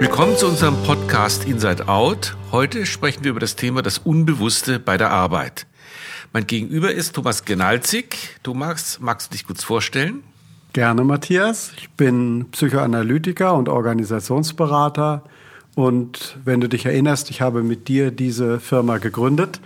Willkommen zu unserem Podcast Inside Out. Heute sprechen wir über das Thema das Unbewusste bei der Arbeit. Mein Gegenüber ist Thomas Genalzig. Thomas, magst du dich kurz vorstellen? Gerne, Matthias. Ich bin Psychoanalytiker und Organisationsberater. Und wenn du dich erinnerst, ich habe mit dir diese Firma gegründet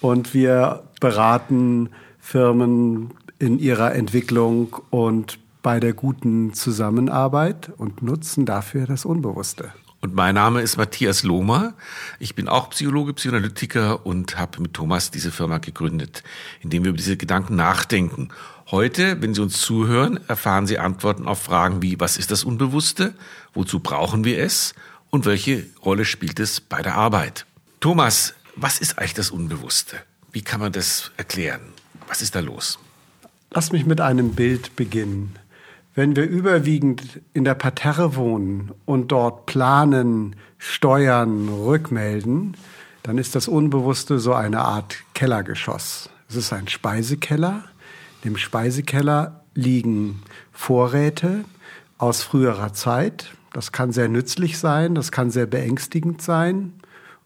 und wir beraten Firmen in ihrer Entwicklung und bei der guten Zusammenarbeit und nutzen dafür das Unbewusste. Und mein Name ist Matthias Lohmer. Ich bin auch Psychologe, Psychoanalytiker und habe mit Thomas diese Firma gegründet, indem wir über diese Gedanken nachdenken. Heute, wenn Sie uns zuhören, erfahren Sie Antworten auf Fragen wie, was ist das Unbewusste? Wozu brauchen wir es? Und welche Rolle spielt es bei der Arbeit? Thomas, was ist eigentlich das Unbewusste? Wie kann man das erklären? Was ist da los? Lass mich mit einem Bild beginnen. Wenn wir überwiegend in der Parterre wohnen und dort planen, steuern, rückmelden, dann ist das Unbewusste so eine Art Kellergeschoss. Es ist ein Speisekeller. Im Speisekeller liegen Vorräte aus früherer Zeit. Das kann sehr nützlich sein, das kann sehr beängstigend sein.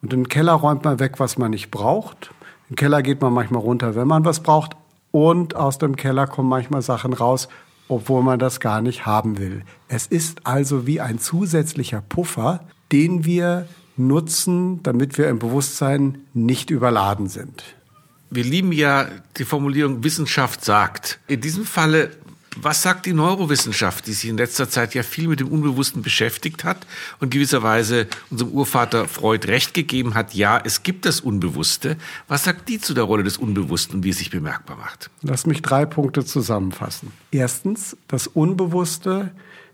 Und im Keller räumt man weg, was man nicht braucht. Im Keller geht man manchmal runter, wenn man was braucht. Und aus dem Keller kommen manchmal Sachen raus, obwohl man das gar nicht haben will. Es ist also wie ein zusätzlicher Puffer, den wir nutzen, damit wir im Bewusstsein nicht überladen sind. Wir lieben ja die Formulierung Wissenschaft sagt. In diesem Falle was sagt die Neurowissenschaft, die sich in letzter Zeit ja viel mit dem Unbewussten beschäftigt hat und gewisserweise unserem Urvater Freud recht gegeben hat, ja, es gibt das Unbewusste. Was sagt die zu der Rolle des Unbewussten und wie es sich bemerkbar macht? Lass mich drei Punkte zusammenfassen. Erstens, das Unbewusste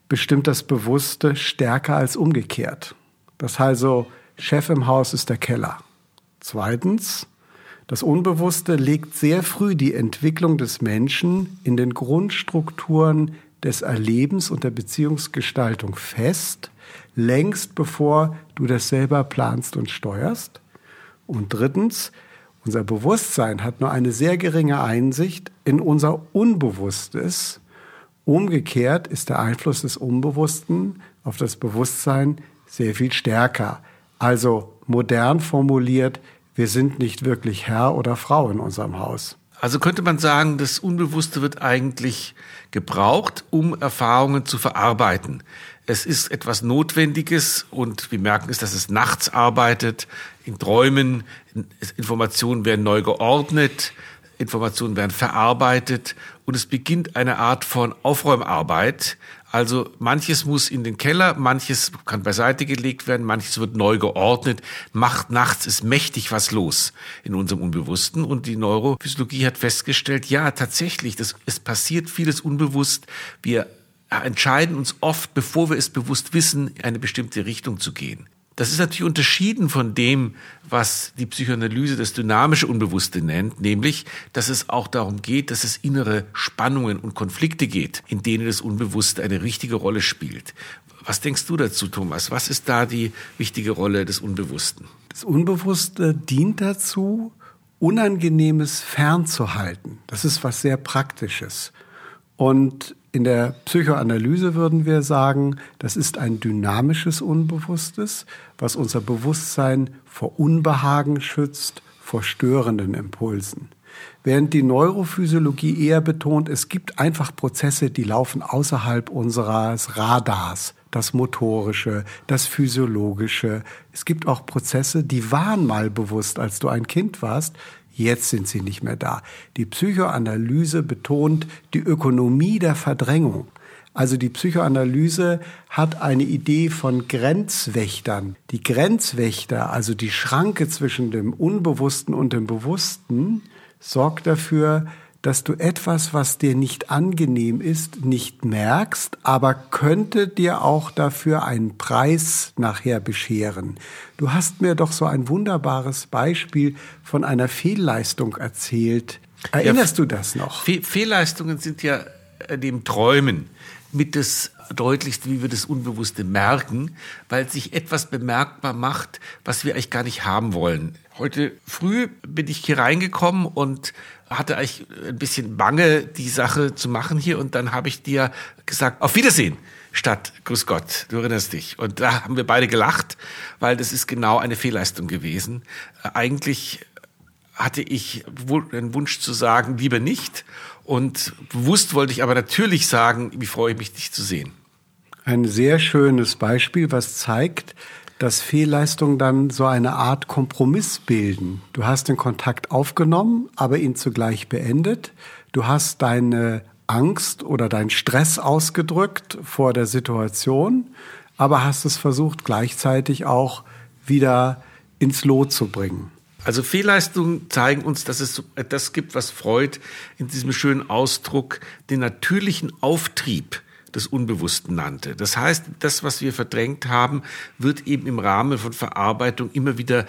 bestimmt das Bewusste stärker als umgekehrt. Das heißt also, Chef im Haus ist der Keller. Zweitens, das Unbewusste legt sehr früh die Entwicklung des Menschen in den Grundstrukturen des Erlebens und der Beziehungsgestaltung fest, längst bevor du das selber planst und steuerst. Und drittens, unser Bewusstsein hat nur eine sehr geringe Einsicht in unser Unbewusstes. Umgekehrt ist der Einfluss des Unbewussten auf das Bewusstsein sehr viel stärker. Also modern formuliert, wir sind nicht wirklich Herr oder Frau in unserem Haus. Also könnte man sagen, das Unbewusste wird eigentlich gebraucht, um Erfahrungen zu verarbeiten. Es ist etwas Notwendiges und wir merken es, dass es nachts arbeitet, in Träumen, Informationen werden neu geordnet, Informationen werden verarbeitet und es beginnt eine Art von Aufräumarbeit, also manches muss in den Keller, manches kann beiseite gelegt werden, manches wird neu geordnet. Macht nachts ist mächtig was los in unserem Unbewussten. Und die Neurophysiologie hat festgestellt, ja, tatsächlich, das, es passiert vieles unbewusst. Wir entscheiden uns oft, bevor wir es bewusst wissen, in eine bestimmte Richtung zu gehen. Das ist natürlich unterschieden von dem, was die Psychoanalyse das dynamische Unbewusste nennt, nämlich, dass es auch darum geht, dass es innere Spannungen und Konflikte geht, in denen das Unbewusste eine richtige Rolle spielt. Was denkst du dazu, Thomas? Was ist da die wichtige Rolle des Unbewussten? Das Unbewusste dient dazu, Unangenehmes fernzuhalten. Das ist was sehr Praktisches. Und in der Psychoanalyse würden wir sagen, das ist ein dynamisches Unbewusstes, was unser Bewusstsein vor Unbehagen schützt, vor störenden Impulsen. Während die Neurophysiologie eher betont, es gibt einfach Prozesse, die laufen außerhalb unseres Radars. Das motorische, das physiologische. Es gibt auch Prozesse, die waren mal bewusst, als du ein Kind warst. Jetzt sind sie nicht mehr da. Die Psychoanalyse betont die Ökonomie der Verdrängung. Also die Psychoanalyse hat eine Idee von Grenzwächtern. Die Grenzwächter, also die Schranke zwischen dem Unbewussten und dem Bewussten, sorgt dafür, dass du etwas, was dir nicht angenehm ist, nicht merkst, aber könnte dir auch dafür einen Preis nachher bescheren. Du hast mir doch so ein wunderbares Beispiel von einer Fehlleistung erzählt. Erinnerst ja, du das noch? Fe Fehlleistungen sind ja äh, dem Träumen mit das deutlichste, wie wir das Unbewusste merken, weil sich etwas bemerkbar macht, was wir eigentlich gar nicht haben wollen. Heute früh bin ich hier reingekommen und hatte eigentlich ein bisschen Bange, die Sache zu machen hier. Und dann habe ich dir gesagt, auf Wiedersehen statt Grüß Gott, du erinnerst dich. Und da haben wir beide gelacht, weil das ist genau eine Fehlleistung gewesen. Eigentlich hatte ich den Wunsch zu sagen, lieber nicht. Und bewusst wollte ich aber natürlich sagen, wie freue ich mich, dich zu sehen. Ein sehr schönes Beispiel, was zeigt, dass Fehlleistungen dann so eine Art Kompromiss bilden. Du hast den Kontakt aufgenommen, aber ihn zugleich beendet. Du hast deine Angst oder deinen Stress ausgedrückt vor der Situation, aber hast es versucht, gleichzeitig auch wieder ins Lot zu bringen. Also Fehlleistungen zeigen uns, dass es das gibt, was Freud in diesem schönen Ausdruck den natürlichen Auftrieb des Unbewussten nannte. Das heißt, das, was wir verdrängt haben, wird eben im Rahmen von Verarbeitung immer wieder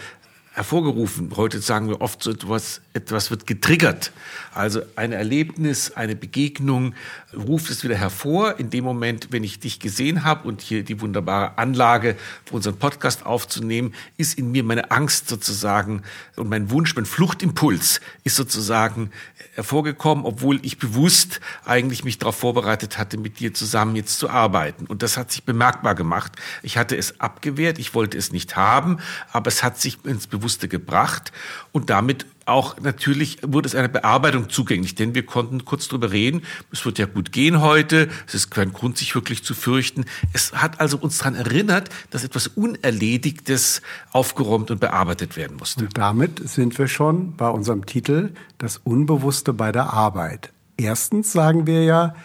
hervorgerufen. Heute sagen wir oft so etwas, etwas wird getriggert. Also ein Erlebnis, eine Begegnung ruft es wieder hervor. In dem Moment, wenn ich dich gesehen habe und hier die wunderbare Anlage für unseren Podcast aufzunehmen, ist in mir meine Angst sozusagen und mein Wunsch, mein Fluchtimpuls ist sozusagen hervorgekommen, obwohl ich bewusst eigentlich mich darauf vorbereitet hatte, mit dir zusammen jetzt zu arbeiten. Und das hat sich bemerkbar gemacht. Ich hatte es abgewehrt, ich wollte es nicht haben, aber es hat sich ins Bewusste gebracht und damit auch natürlich wurde es einer Bearbeitung zugänglich, denn wir konnten kurz drüber reden. Es wird ja gut gehen heute. Es ist kein Grund, sich wirklich zu fürchten. Es hat also uns daran erinnert, dass etwas Unerledigtes aufgeräumt und bearbeitet werden musste. Und damit sind wir schon bei unserem Titel Das Unbewusste bei der Arbeit. Erstens sagen wir ja,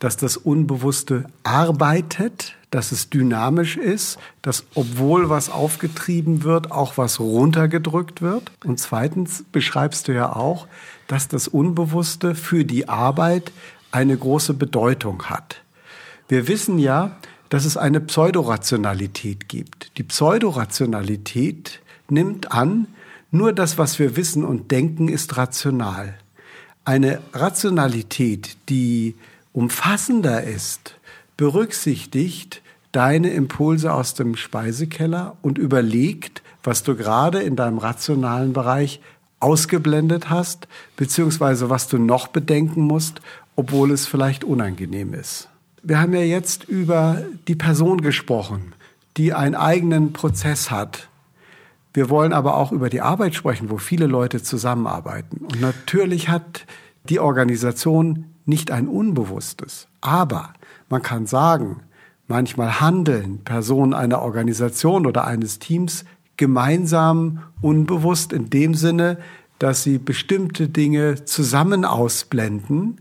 dass das Unbewusste arbeitet, dass es dynamisch ist, dass obwohl was aufgetrieben wird, auch was runtergedrückt wird. Und zweitens beschreibst du ja auch, dass das Unbewusste für die Arbeit eine große Bedeutung hat. Wir wissen ja, dass es eine Pseudorationalität gibt. Die Pseudorationalität nimmt an, nur das, was wir wissen und denken, ist rational. Eine Rationalität, die umfassender ist, berücksichtigt deine Impulse aus dem Speisekeller und überlegt, was du gerade in deinem rationalen Bereich ausgeblendet hast, beziehungsweise was du noch bedenken musst, obwohl es vielleicht unangenehm ist. Wir haben ja jetzt über die Person gesprochen, die einen eigenen Prozess hat. Wir wollen aber auch über die Arbeit sprechen, wo viele Leute zusammenarbeiten. Und natürlich hat die Organisation nicht ein Unbewusstes. Aber man kann sagen, manchmal handeln Personen einer Organisation oder eines Teams gemeinsam unbewusst in dem Sinne, dass sie bestimmte Dinge zusammen ausblenden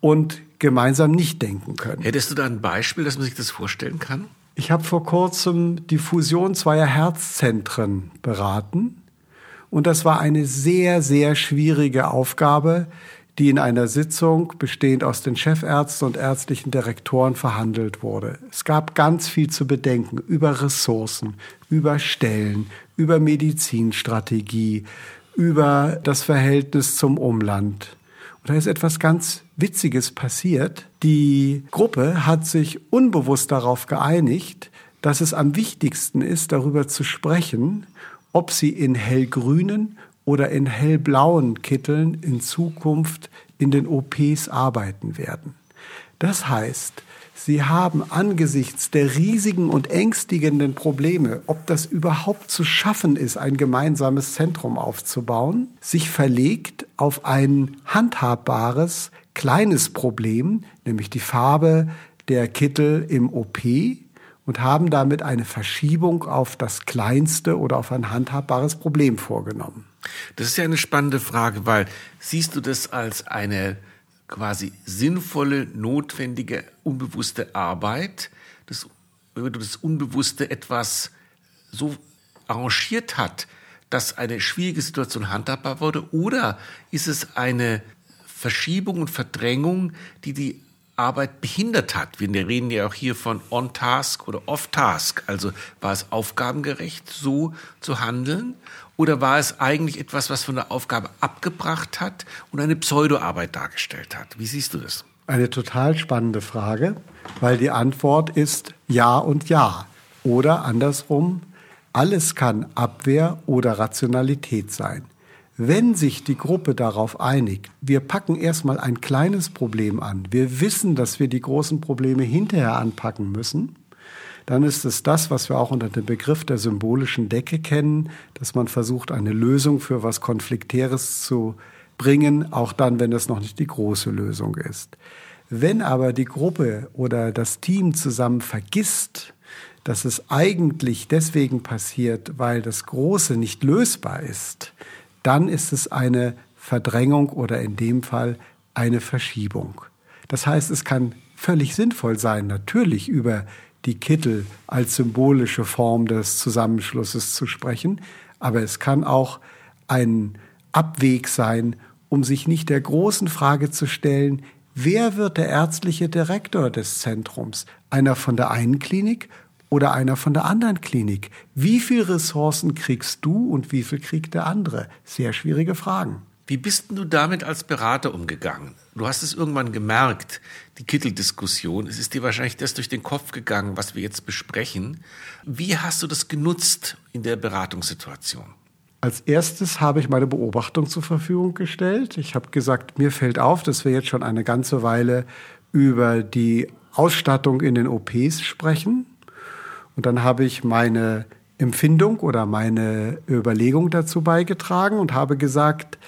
und gemeinsam nicht denken können. Hättest du da ein Beispiel, dass man sich das vorstellen kann? Ich habe vor kurzem die Fusion zweier Herzzentren beraten und das war eine sehr, sehr schwierige Aufgabe, die in einer Sitzung bestehend aus den Chefärzten und ärztlichen Direktoren verhandelt wurde. Es gab ganz viel zu bedenken über Ressourcen, über Stellen, über Medizinstrategie, über das Verhältnis zum Umland. Und da ist etwas ganz Witziges passiert. Die Gruppe hat sich unbewusst darauf geeinigt, dass es am wichtigsten ist, darüber zu sprechen, ob sie in hellgrünen oder in hellblauen Kitteln in Zukunft in den OPs arbeiten werden. Das heißt, sie haben angesichts der riesigen und ängstigenden Probleme, ob das überhaupt zu schaffen ist, ein gemeinsames Zentrum aufzubauen, sich verlegt auf ein handhabbares, kleines Problem, nämlich die Farbe der Kittel im OP und haben damit eine Verschiebung auf das kleinste oder auf ein handhabbares Problem vorgenommen. Das ist ja eine spannende Frage, weil siehst du das als eine quasi sinnvolle, notwendige, unbewusste Arbeit, das, wenn du das Unbewusste etwas so arrangiert hat, dass eine schwierige Situation handhabbar wurde, oder ist es eine Verschiebung und Verdrängung, die die Arbeit behindert hat. Wir reden ja auch hier von On-Task oder Off-Task. Also war es aufgabengerecht, so zu handeln? Oder war es eigentlich etwas, was von der Aufgabe abgebracht hat und eine Pseudoarbeit dargestellt hat? Wie siehst du das? Eine total spannende Frage, weil die Antwort ist Ja und Ja. Oder andersrum, alles kann Abwehr oder Rationalität sein. Wenn sich die Gruppe darauf einigt, wir packen erstmal ein kleines Problem an, wir wissen, dass wir die großen Probleme hinterher anpacken müssen, dann ist es das, was wir auch unter dem Begriff der symbolischen Decke kennen, dass man versucht, eine Lösung für was Konfliktäres zu bringen, auch dann, wenn es noch nicht die große Lösung ist. Wenn aber die Gruppe oder das Team zusammen vergisst, dass es eigentlich deswegen passiert, weil das Große nicht lösbar ist, dann ist es eine Verdrängung oder in dem Fall eine Verschiebung. Das heißt, es kann völlig sinnvoll sein, natürlich über die Kittel als symbolische Form des Zusammenschlusses zu sprechen, aber es kann auch ein Abweg sein, um sich nicht der großen Frage zu stellen, wer wird der ärztliche Direktor des Zentrums? Einer von der einen Klinik oder einer von der anderen Klinik? Wie viel Ressourcen kriegst du und wie viel kriegt der andere? Sehr schwierige Fragen. Wie bist du damit als Berater umgegangen? Du hast es irgendwann gemerkt, die Kitteldiskussion. Es ist dir wahrscheinlich das durch den Kopf gegangen, was wir jetzt besprechen. Wie hast du das genutzt in der Beratungssituation? Als erstes habe ich meine Beobachtung zur Verfügung gestellt. Ich habe gesagt, mir fällt auf, dass wir jetzt schon eine ganze Weile über die Ausstattung in den OPs sprechen. Und dann habe ich meine Empfindung oder meine Überlegung dazu beigetragen und habe gesagt,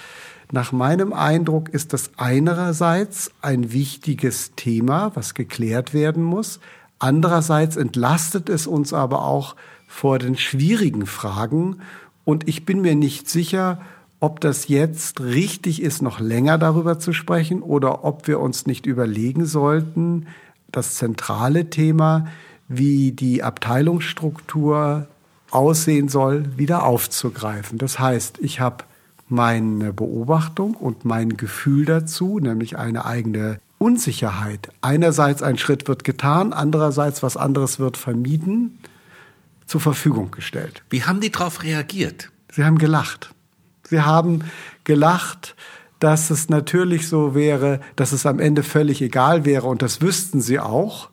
nach meinem Eindruck ist das einerseits ein wichtiges Thema, was geklärt werden muss. Andererseits entlastet es uns aber auch vor den schwierigen Fragen. Und ich bin mir nicht sicher, ob das jetzt richtig ist, noch länger darüber zu sprechen oder ob wir uns nicht überlegen sollten, das zentrale Thema, wie die Abteilungsstruktur aussehen soll, wieder aufzugreifen. Das heißt, ich habe meine Beobachtung und mein Gefühl dazu, nämlich eine eigene Unsicherheit. Einerseits ein Schritt wird getan, andererseits was anderes wird vermieden, zur Verfügung gestellt. Wie haben die darauf reagiert? Sie haben gelacht. Sie haben gelacht, dass es natürlich so wäre, dass es am Ende völlig egal wäre und das wüssten sie auch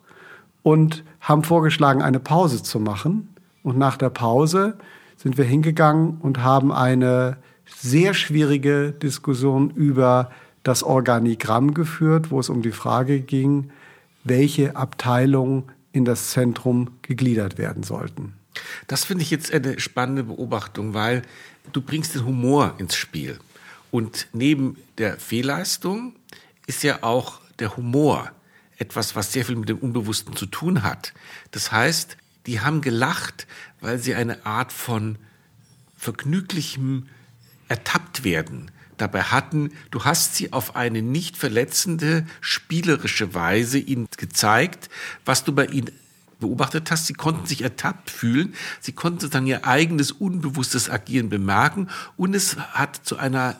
und haben vorgeschlagen, eine Pause zu machen. Und nach der Pause sind wir hingegangen und haben eine sehr schwierige Diskussion über das Organigramm geführt, wo es um die Frage ging, welche Abteilungen in das Zentrum gegliedert werden sollten. Das finde ich jetzt eine spannende Beobachtung, weil du bringst den Humor ins Spiel. Und neben der Fehlleistung ist ja auch der Humor etwas, was sehr viel mit dem Unbewussten zu tun hat. Das heißt, die haben gelacht, weil sie eine Art von vergnüglichem ertappt werden dabei hatten, du hast sie auf eine nicht verletzende, spielerische Weise ihnen gezeigt, was du bei ihnen beobachtet hast. Sie konnten sich ertappt fühlen, sie konnten dann ihr eigenes unbewusstes Agieren bemerken und es hat zu einer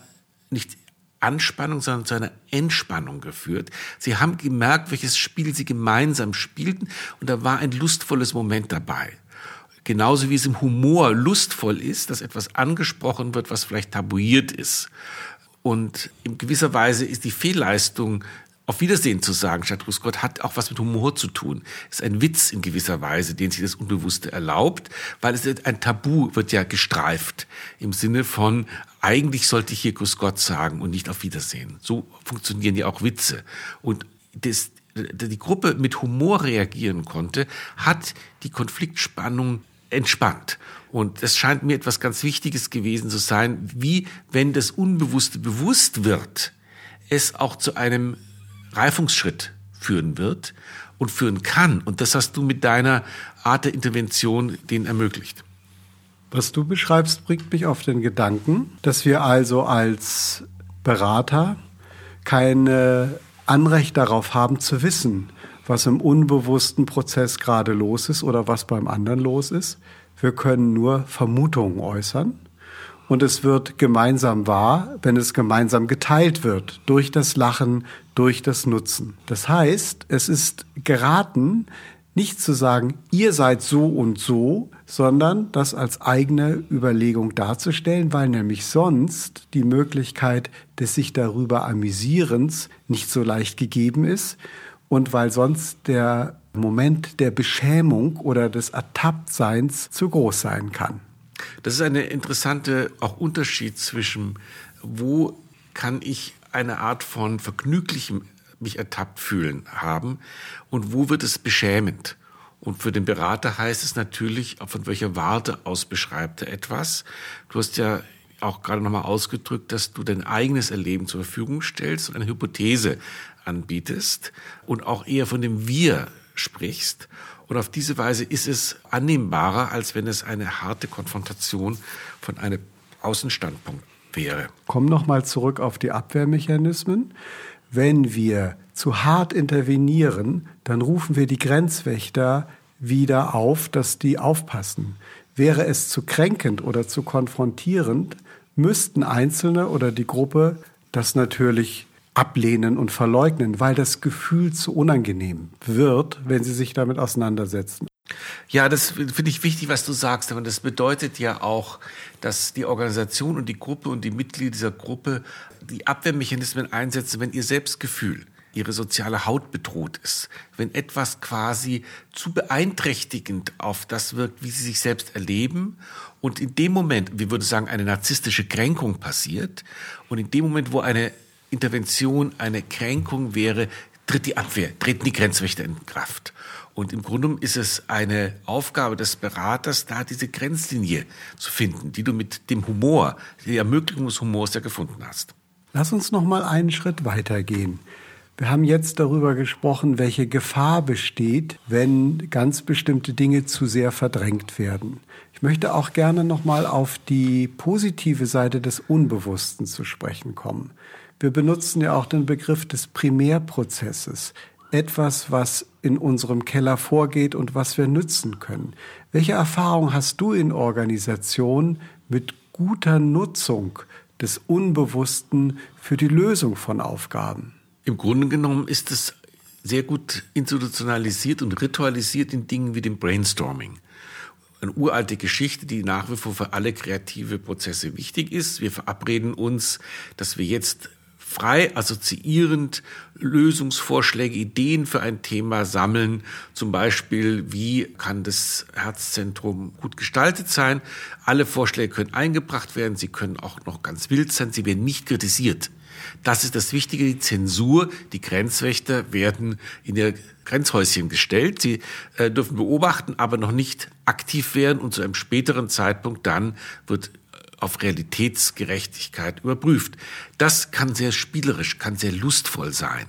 nicht Anspannung, sondern zu einer Entspannung geführt. Sie haben gemerkt, welches Spiel sie gemeinsam spielten und da war ein lustvolles Moment dabei. Genauso wie es im Humor lustvoll ist, dass etwas angesprochen wird, was vielleicht tabuiert ist. Und in gewisser Weise ist die Fehlleistung auf Wiedersehen zu sagen, statt Grüß Gott, hat auch was mit Humor zu tun. Ist ein Witz in gewisser Weise, den sich das Unbewusste erlaubt, weil es ein Tabu wird ja gestreift im Sinne von, eigentlich sollte ich hier Grüß Gott sagen und nicht auf Wiedersehen. So funktionieren ja auch Witze. Und das, die Gruppe mit Humor reagieren konnte, hat die Konfliktspannung entspannt. Und das scheint mir etwas ganz Wichtiges gewesen zu sein, wie wenn das Unbewusste bewusst wird, es auch zu einem Reifungsschritt führen wird und führen kann. Und das hast du mit deiner Art der Intervention den ermöglicht. Was du beschreibst, bringt mich auf den Gedanken, dass wir also als Berater kein Anrecht darauf haben zu wissen, was im unbewussten Prozess gerade los ist oder was beim anderen los ist. Wir können nur Vermutungen äußern und es wird gemeinsam wahr, wenn es gemeinsam geteilt wird durch das Lachen, durch das Nutzen. Das heißt, es ist geraten, nicht zu sagen, ihr seid so und so, sondern das als eigene Überlegung darzustellen, weil nämlich sonst die Möglichkeit des sich darüber amüsierens nicht so leicht gegeben ist und weil sonst der Moment der Beschämung oder des Ertapptseins zu groß sein kann. Das ist eine interessante auch Unterschied zwischen, wo kann ich eine Art von vergnüglichem mich ertappt fühlen haben und wo wird es beschämend. Und für den Berater heißt es natürlich, von welcher Warte aus beschreibt er etwas. Du hast ja auch gerade nochmal ausgedrückt, dass du dein eigenes Erleben zur Verfügung stellst und eine Hypothese anbietest und auch eher von dem Wir sprichst. Und auf diese Weise ist es annehmbarer, als wenn es eine harte Konfrontation von einem Außenstandpunkt wäre. Komm nochmal zurück auf die Abwehrmechanismen. Wenn wir zu hart intervenieren, dann rufen wir die Grenzwächter wieder auf, dass die aufpassen. Wäre es zu kränkend oder zu konfrontierend, müssten Einzelne oder die Gruppe das natürlich ablehnen und verleugnen, weil das Gefühl zu unangenehm wird, wenn sie sich damit auseinandersetzen. Ja, das finde ich wichtig, was du sagst, aber das bedeutet ja auch, dass die Organisation und die Gruppe und die Mitglieder dieser Gruppe die Abwehrmechanismen einsetzen, wenn ihr Selbstgefühl, ihre soziale Haut bedroht ist, wenn etwas quasi zu beeinträchtigend auf das wirkt, wie sie sich selbst erleben und in dem Moment, wir würden sagen, eine narzisstische Kränkung passiert und in dem Moment, wo eine Intervention eine Kränkung wäre, tritt die Abwehr, treten die Grenzwächter in Kraft. Und im Grunde ist es eine Aufgabe des Beraters, da diese Grenzlinie zu finden, die du mit dem Humor, der Ermöglichung des Humors ja gefunden hast. Lass uns noch mal einen Schritt weitergehen. Wir haben jetzt darüber gesprochen, welche Gefahr besteht, wenn ganz bestimmte Dinge zu sehr verdrängt werden. Ich möchte auch gerne noch mal auf die positive Seite des Unbewussten zu sprechen kommen. Wir benutzen ja auch den Begriff des Primärprozesses. Etwas, was in unserem Keller vorgeht und was wir nützen können. Welche Erfahrung hast du in Organisation mit guter Nutzung des Unbewussten für die Lösung von Aufgaben? Im Grunde genommen ist es sehr gut institutionalisiert und ritualisiert in Dingen wie dem Brainstorming eine uralte Geschichte, die nach wie vor für alle kreative Prozesse wichtig ist. Wir verabreden uns, dass wir jetzt frei assoziierend Lösungsvorschläge, Ideen für ein Thema sammeln. Zum Beispiel, wie kann das Herzzentrum gut gestaltet sein? Alle Vorschläge können eingebracht werden. Sie können auch noch ganz wild sein. Sie werden nicht kritisiert. Das ist das Wichtige, die Zensur. Die Grenzwächter werden in ihr Grenzhäuschen gestellt. Sie äh, dürfen beobachten, aber noch nicht aktiv werden und zu einem späteren Zeitpunkt dann wird auf Realitätsgerechtigkeit überprüft. Das kann sehr spielerisch, kann sehr lustvoll sein.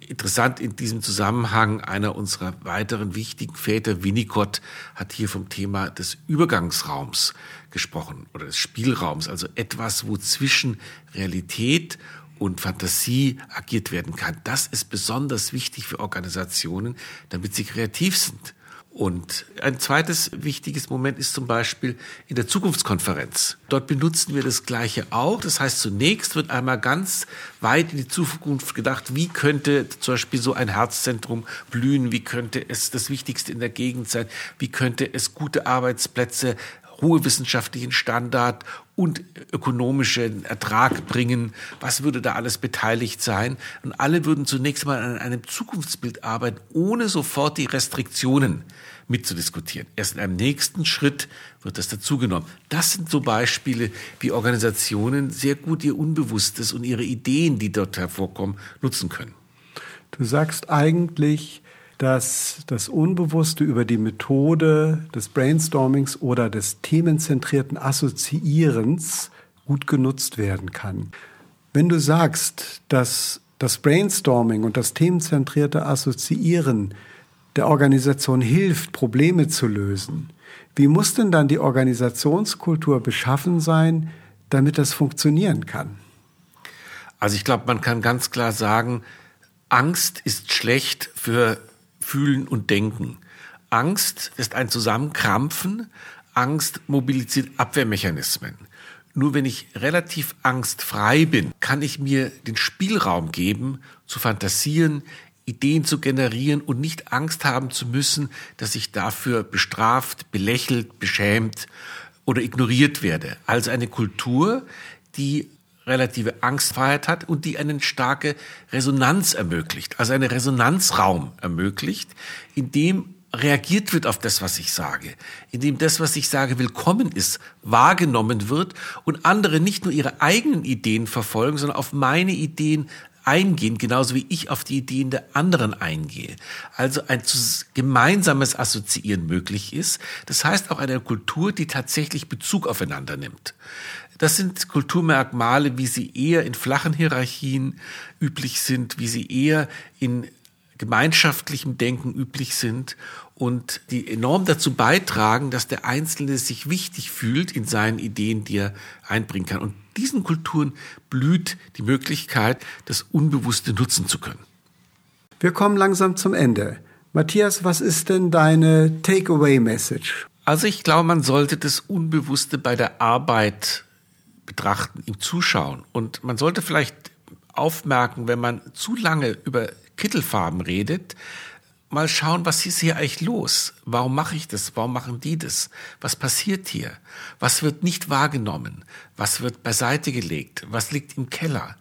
Interessant in diesem Zusammenhang, einer unserer weiteren wichtigen Väter, Winnicott, hat hier vom Thema des Übergangsraums gesprochen oder des Spielraums, also etwas, wo zwischen Realität und Fantasie agiert werden kann. Das ist besonders wichtig für Organisationen, damit sie kreativ sind und ein zweites wichtiges Moment ist zum Beispiel in der Zukunftskonferenz. Dort benutzen wir das Gleiche auch. Das heißt, zunächst wird einmal ganz weit in die Zukunft gedacht, wie könnte zum Beispiel so ein Herzzentrum blühen, wie könnte es das Wichtigste in der Gegend sein, wie könnte es gute Arbeitsplätze, hohe wissenschaftlichen Standard und ökonomischen Ertrag bringen. Was würde da alles beteiligt sein? Und alle würden zunächst mal an einem Zukunftsbild arbeiten, ohne sofort die Restriktionen mitzudiskutieren. Erst in einem nächsten Schritt wird das dazugenommen. Das sind so Beispiele, wie Organisationen sehr gut ihr Unbewusstes und ihre Ideen, die dort hervorkommen, nutzen können. Du sagst eigentlich, dass das Unbewusste über die Methode des Brainstormings oder des themenzentrierten Assoziierens gut genutzt werden kann. Wenn du sagst, dass das Brainstorming und das themenzentrierte Assoziieren der Organisation hilft, Probleme zu lösen, wie muss denn dann die Organisationskultur beschaffen sein, damit das funktionieren kann? Also ich glaube, man kann ganz klar sagen, Angst ist schlecht für Fühlen und Denken. Angst ist ein Zusammenkrampfen. Angst mobilisiert Abwehrmechanismen. Nur wenn ich relativ angstfrei bin, kann ich mir den Spielraum geben, zu fantasieren, Ideen zu generieren und nicht Angst haben zu müssen, dass ich dafür bestraft, belächelt, beschämt oder ignoriert werde. Also eine Kultur, die relative Angstfreiheit hat und die eine starke Resonanz ermöglicht, also einen Resonanzraum ermöglicht, in dem reagiert wird auf das, was ich sage, in dem das, was ich sage, willkommen ist, wahrgenommen wird und andere nicht nur ihre eigenen Ideen verfolgen, sondern auf meine Ideen eingehen, genauso wie ich auf die Ideen der anderen eingehe. Also ein gemeinsames Assoziieren möglich ist. Das heißt auch eine Kultur, die tatsächlich Bezug aufeinander nimmt. Das sind Kulturmerkmale, wie sie eher in flachen Hierarchien üblich sind, wie sie eher in gemeinschaftlichem Denken üblich sind und die enorm dazu beitragen, dass der Einzelne sich wichtig fühlt in seinen Ideen, die er einbringen kann. Und diesen Kulturen blüht die Möglichkeit, das Unbewusste nutzen zu können. Wir kommen langsam zum Ende. Matthias, was ist denn deine Takeaway-Message? Also ich glaube, man sollte das Unbewusste bei der Arbeit betrachten, ihm zuschauen. Und man sollte vielleicht aufmerken, wenn man zu lange über Kittelfarben redet, mal schauen, was ist hier eigentlich los? Warum mache ich das? Warum machen die das? Was passiert hier? Was wird nicht wahrgenommen? Was wird beiseite gelegt? Was liegt im Keller?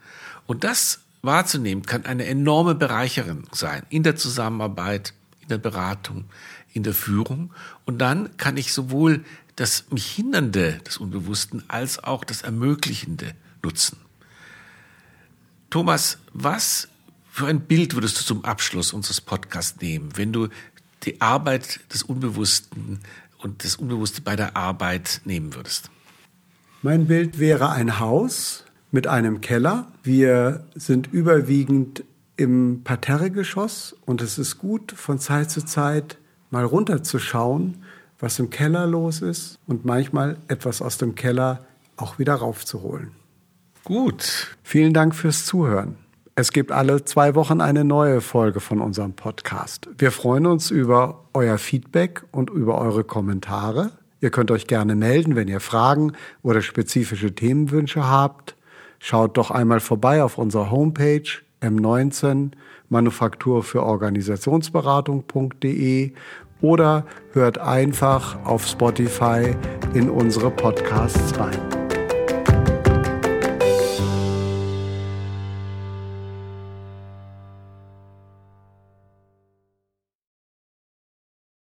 Und das wahrzunehmen kann eine enorme Bereicherung sein in der Zusammenarbeit, in der Beratung, in der Führung. Und dann kann ich sowohl das mich Hindernde des Unbewussten als auch das Ermöglichende nutzen. Thomas, was für ein Bild würdest du zum Abschluss unseres Podcasts nehmen, wenn du die Arbeit des Unbewussten und das Unbewusste bei der Arbeit nehmen würdest? Mein Bild wäre ein Haus mit einem Keller. Wir sind überwiegend im Parterregeschoss und es ist gut, von Zeit zu Zeit mal runterzuschauen was im Keller los ist und manchmal etwas aus dem Keller auch wieder raufzuholen. Gut. Vielen Dank fürs Zuhören. Es gibt alle zwei Wochen eine neue Folge von unserem Podcast. Wir freuen uns über euer Feedback und über eure Kommentare. Ihr könnt euch gerne melden, wenn ihr Fragen oder spezifische Themenwünsche habt. Schaut doch einmal vorbei auf unserer Homepage M19 Manufaktur für Organisationsberatung.de oder hört einfach auf Spotify in unsere Podcasts rein.